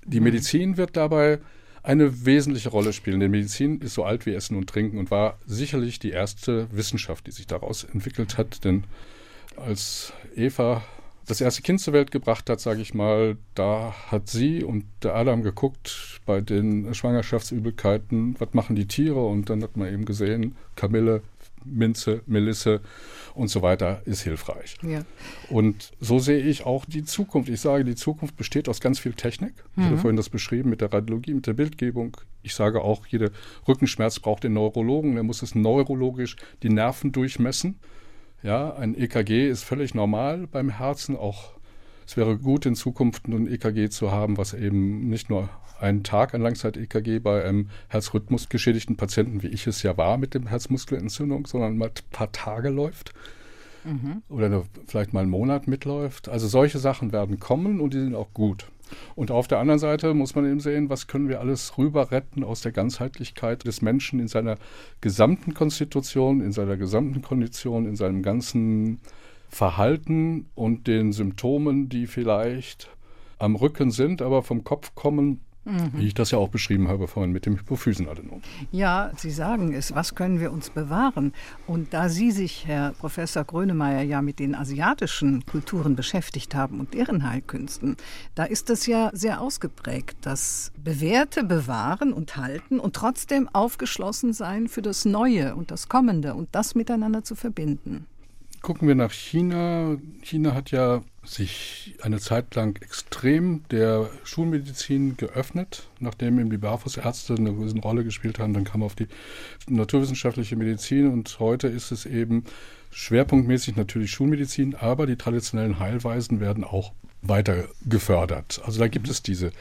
die mhm. Medizin wird dabei eine wesentliche Rolle spielen. Denn Medizin ist so alt wie Essen und Trinken und war sicherlich die erste Wissenschaft, die sich daraus entwickelt hat. Denn als Eva das erste Kind zur Welt gebracht hat, sage ich mal, da hat sie und der Adam geguckt bei den Schwangerschaftsübelkeiten, was machen die Tiere und dann hat man eben gesehen, Kamille, Minze, Melisse und so weiter ist hilfreich. Ja. Und so sehe ich auch die Zukunft. Ich sage, die Zukunft besteht aus ganz viel Technik. Mhm. Ich habe vorhin das beschrieben mit der Radiologie, mit der Bildgebung. Ich sage auch, jeder Rückenschmerz braucht den Neurologen. Der muss es neurologisch die Nerven durchmessen. Ja, ein EKG ist völlig normal beim Herzen. Auch es wäre gut in Zukunft ein EKG zu haben, was eben nicht nur einen Tag ein Langzeit-EKG bei einem Herzrhythmusgeschädigten Patienten, wie ich es ja war mit dem Herzmuskelentzündung, sondern mal ein paar Tage läuft. Mhm. Oder vielleicht mal einen Monat mitläuft. Also solche Sachen werden kommen und die sind auch gut. Und auf der anderen Seite muss man eben sehen, was können wir alles rüber retten aus der Ganzheitlichkeit des Menschen in seiner gesamten Konstitution, in seiner gesamten Kondition, in seinem ganzen Verhalten und den Symptomen, die vielleicht am Rücken sind, aber vom Kopf kommen Mhm. Wie ich das ja auch beschrieben habe vorhin mit dem Hypophysenadenom. Ja, Sie sagen es, was können wir uns bewahren? Und da Sie sich, Herr Professor Grönemeyer, ja mit den asiatischen Kulturen beschäftigt haben und deren Heilkünsten, da ist es ja sehr ausgeprägt, das Bewährte bewahren und halten und trotzdem aufgeschlossen sein für das Neue und das Kommende und das miteinander zu verbinden. Gucken wir nach China. China hat ja sich eine Zeit lang extrem der Schulmedizin geöffnet, nachdem eben die Barfußärzte eine große Rolle gespielt haben. Dann kam auf die naturwissenschaftliche Medizin und heute ist es eben schwerpunktmäßig natürlich Schulmedizin, aber die traditionellen Heilweisen werden auch weiter gefördert. Also da gibt es diese,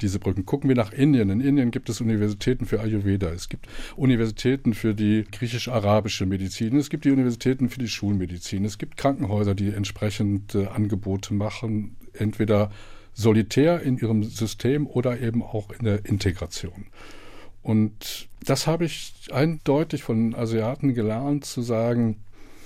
diese Brücken. Gucken wir nach Indien. In Indien gibt es Universitäten für Ayurveda, es gibt Universitäten für die griechisch-arabische Medizin, es gibt die Universitäten für die Schulmedizin, es gibt Krankenhäuser, die entsprechend äh, Angebote machen, entweder solitär in ihrem System oder eben auch in der Integration. Und das habe ich eindeutig von Asiaten gelernt, zu sagen,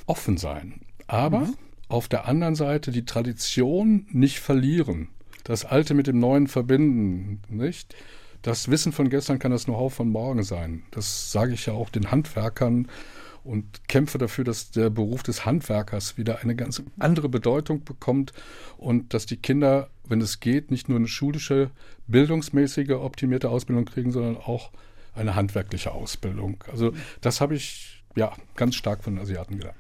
offen sein. Aber mhm auf der anderen Seite die Tradition nicht verlieren, das Alte mit dem Neuen verbinden, nicht? Das Wissen von gestern kann das Know-how von morgen sein. Das sage ich ja auch den Handwerkern und kämpfe dafür, dass der Beruf des Handwerkers wieder eine ganz andere Bedeutung bekommt und dass die Kinder, wenn es geht, nicht nur eine schulische, bildungsmäßige, optimierte Ausbildung kriegen, sondern auch eine handwerkliche Ausbildung. Also das habe ich ja ganz stark von den Asiaten gelernt.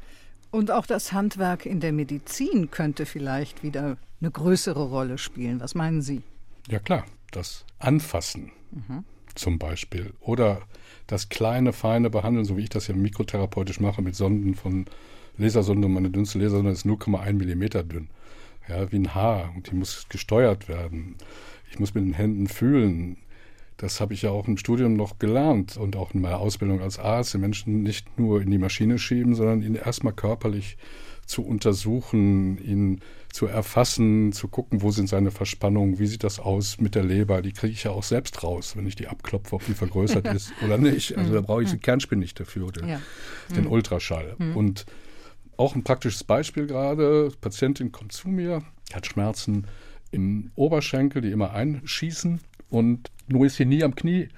Und auch das Handwerk in der Medizin könnte vielleicht wieder eine größere Rolle spielen. Was meinen Sie? Ja klar, das Anfassen mhm. zum Beispiel oder das kleine, feine Behandeln, so wie ich das ja mikrotherapeutisch mache mit Sonden von Lasersonde. Meine dünnste Lasersonde ist 0,1 Millimeter dünn, ja, wie ein Haar und die muss gesteuert werden. Ich muss mit den Händen fühlen. Das habe ich ja auch im Studium noch gelernt und auch in meiner Ausbildung als Arzt, den Menschen nicht nur in die Maschine schieben, sondern ihn erstmal körperlich zu untersuchen, ihn zu erfassen, zu gucken, wo sind seine Verspannungen, wie sieht das aus mit der Leber. Die kriege ich ja auch selbst raus, wenn ich die abklopfe, ob die vergrößert ist oder nicht. Also da brauche ich den Kernspin nicht dafür, den, ja. den mhm. Ultraschall. Mhm. Und auch ein praktisches Beispiel gerade, Patientin kommt zu mir, hat Schmerzen im Oberschenkel, die immer einschießen und nur ist sie nie am Knie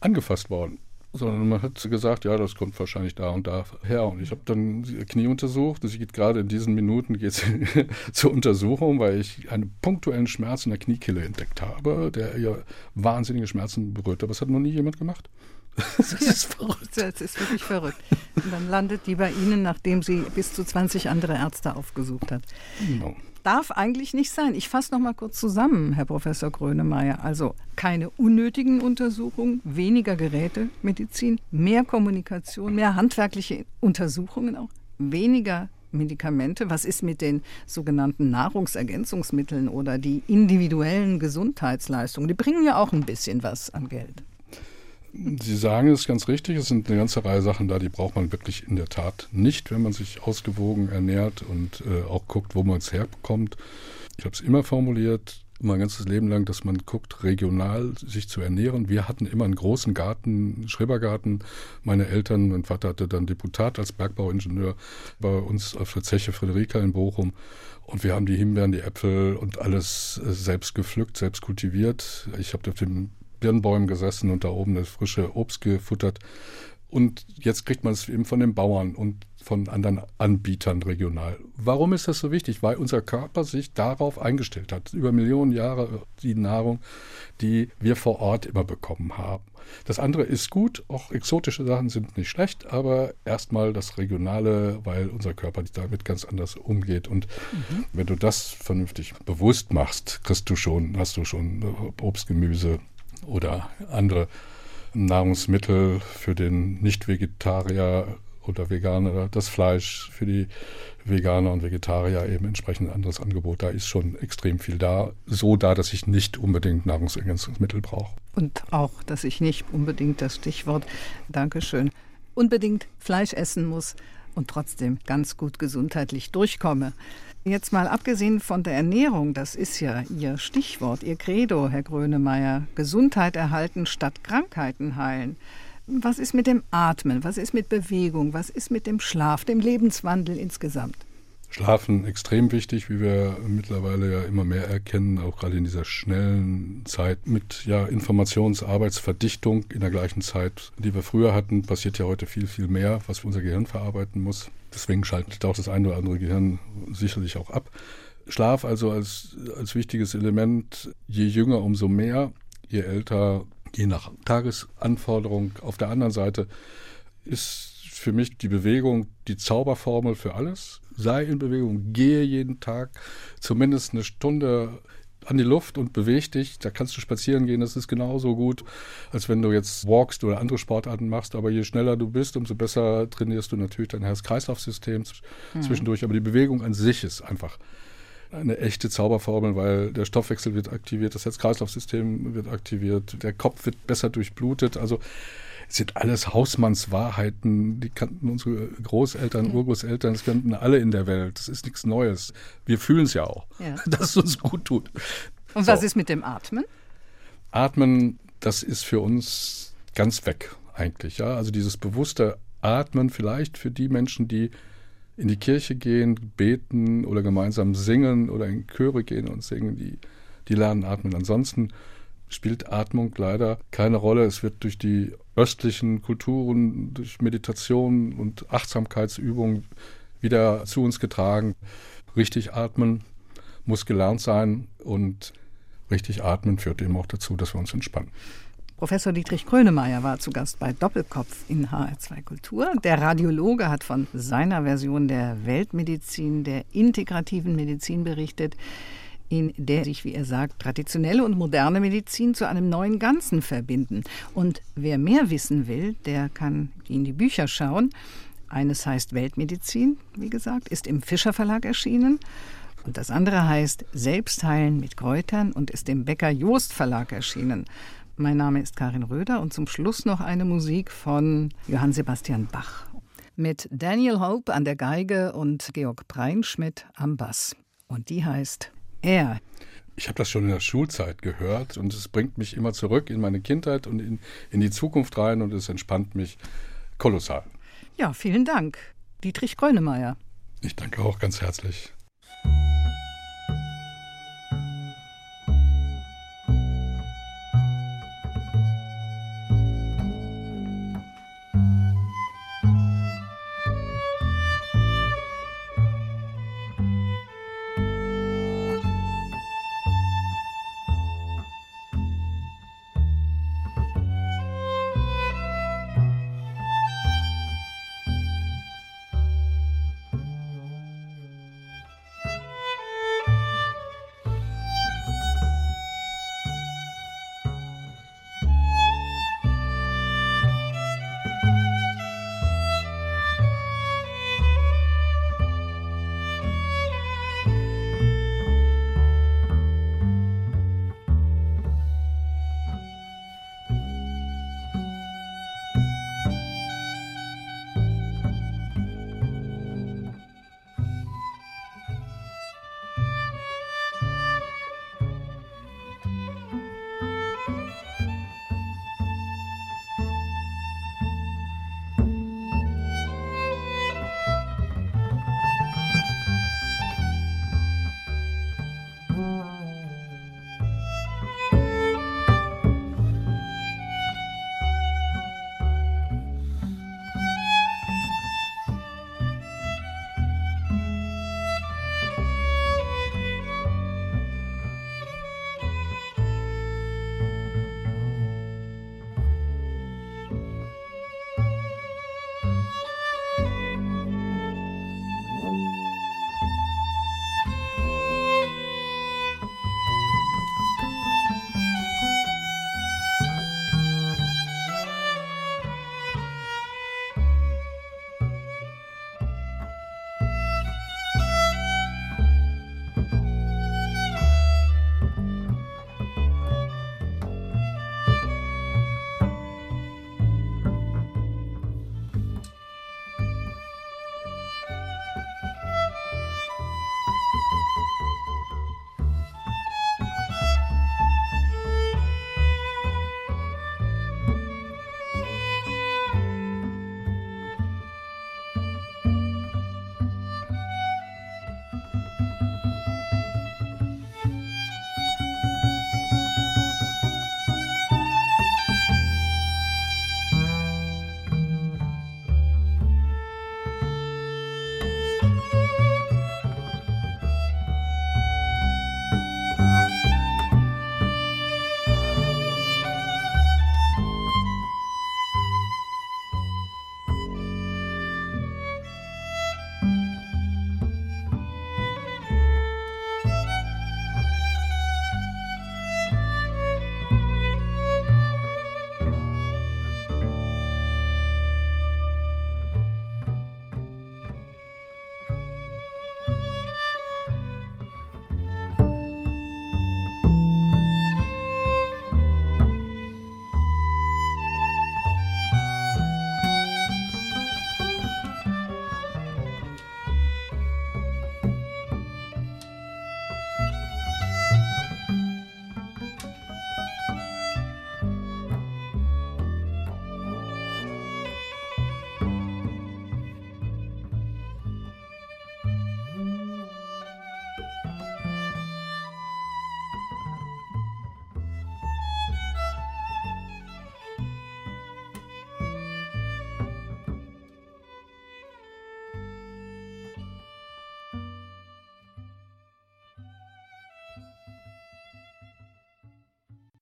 angefasst worden. Sondern man hat gesagt, ja, das kommt wahrscheinlich da und da her. Und ich habe dann ihr Knie untersucht. Sie geht gerade in diesen Minuten geht zur Untersuchung, weil ich einen punktuellen Schmerz in der Kniekehle entdeckt habe, der ihr wahnsinnige Schmerzen berührt. Aber das hat noch nie jemand gemacht. Das ist verrückt. Das ist wirklich verrückt. Und dann landet die bei Ihnen, nachdem sie bis zu 20 andere Ärzte aufgesucht hat. Genau darf eigentlich nicht sein. Ich fasse noch mal kurz zusammen, Herr Professor Grönemeyer. Also keine unnötigen Untersuchungen, weniger Gerätemedizin, mehr Kommunikation, mehr handwerkliche Untersuchungen auch, weniger Medikamente. Was ist mit den sogenannten Nahrungsergänzungsmitteln oder die individuellen Gesundheitsleistungen? Die bringen ja auch ein bisschen was an Geld. Sie sagen es ganz richtig, es sind eine ganze Reihe Sachen da, die braucht man wirklich in der Tat nicht, wenn man sich ausgewogen ernährt und äh, auch guckt, wo man es herbekommt. Ich habe es immer formuliert, mein ganzes Leben lang, dass man guckt, regional sich zu ernähren. Wir hatten immer einen großen Garten, einen Schrebergarten. Meine Eltern, mein Vater hatte dann Deputat als Bergbauingenieur bei uns auf der Zeche Friederika in Bochum. Und wir haben die Himbeeren, die Äpfel und alles äh, selbst gepflückt, selbst kultiviert. Ich habe auf den Birnbäumen gesessen und da oben das frische Obst gefuttert. Und jetzt kriegt man es eben von den Bauern und von anderen Anbietern regional. Warum ist das so wichtig? Weil unser Körper sich darauf eingestellt hat. Über Millionen Jahre die Nahrung, die wir vor Ort immer bekommen haben. Das andere ist gut, auch exotische Sachen sind nicht schlecht, aber erstmal das Regionale, weil unser Körper damit ganz anders umgeht. Und mhm. wenn du das vernünftig bewusst machst, kriegst du schon, hast du schon Obst, Gemüse oder andere Nahrungsmittel für den Nicht-Vegetarier oder Veganer, das Fleisch für die Veganer und Vegetarier eben entsprechend ein anderes Angebot. Da ist schon extrem viel da. So da, dass ich nicht unbedingt Nahrungsergänzungsmittel brauche. Und auch, dass ich nicht unbedingt das Stichwort, Dankeschön, unbedingt Fleisch essen muss und trotzdem ganz gut gesundheitlich durchkomme. Jetzt mal abgesehen von der Ernährung, das ist ja Ihr Stichwort, Ihr Credo, Herr Grönemeyer, Gesundheit erhalten statt Krankheiten heilen. Was ist mit dem Atmen? Was ist mit Bewegung? Was ist mit dem Schlaf, dem Lebenswandel insgesamt? Schlafen extrem wichtig, wie wir mittlerweile ja immer mehr erkennen, auch gerade in dieser schnellen Zeit mit ja, Informationsarbeitsverdichtung in der gleichen Zeit, die wir früher hatten, passiert ja heute viel, viel mehr, was unser Gehirn verarbeiten muss. Deswegen schaltet auch das eine oder andere Gehirn sicherlich auch ab. Schlaf also als, als wichtiges Element, je jünger, umso mehr, je älter, je nach Tagesanforderung. Auf der anderen Seite ist für mich die Bewegung die Zauberformel für alles. Sei in Bewegung, gehe jeden Tag zumindest eine Stunde an die Luft und beweg dich. Da kannst du spazieren gehen, das ist genauso gut, als wenn du jetzt walkst oder andere Sportarten machst. Aber je schneller du bist, umso besser trainierst du natürlich dein Herz-Kreislauf-System mhm. zwischendurch. Aber die Bewegung an sich ist einfach eine echte Zauberformel, weil der Stoffwechsel wird aktiviert, das Herz-Kreislauf-System wird aktiviert, der Kopf wird besser durchblutet. Also sind alles Hausmannswahrheiten, die kannten unsere Großeltern, Urgroßeltern, das kannten alle in der Welt. Das ist nichts Neues. Wir fühlen es ja auch, ja. dass es uns gut tut. Und so. was ist mit dem Atmen? Atmen, das ist für uns ganz weg eigentlich. Ja? Also dieses bewusste Atmen vielleicht für die Menschen, die in die Kirche gehen, beten oder gemeinsam singen oder in Chöre gehen und singen, die, die lernen atmen. Ansonsten spielt Atmung leider keine Rolle. Es wird durch die östlichen Kulturen, durch Meditation und Achtsamkeitsübungen wieder zu uns getragen. Richtig atmen muss gelernt sein und richtig atmen führt eben auch dazu, dass wir uns entspannen. Professor Dietrich Krönemeyer war zu Gast bei Doppelkopf in HR2 Kultur. Der Radiologe hat von seiner Version der Weltmedizin, der integrativen Medizin berichtet in der sich, wie er sagt, traditionelle und moderne Medizin zu einem neuen Ganzen verbinden. Und wer mehr wissen will, der kann in die Bücher schauen. Eines heißt Weltmedizin, wie gesagt, ist im Fischer Verlag erschienen. Und das andere heißt Selbstheilen mit Kräutern und ist im Becker Joost Verlag erschienen. Mein Name ist Karin Röder und zum Schluss noch eine Musik von Johann Sebastian Bach. Mit Daniel Hope an der Geige und Georg Preinschmidt am Bass. Und die heißt er. Ich habe das schon in der Schulzeit gehört und es bringt mich immer zurück in meine Kindheit und in, in die Zukunft rein und es entspannt mich kolossal. Ja, vielen Dank. Dietrich Grönemeyer. Ich danke auch ganz herzlich.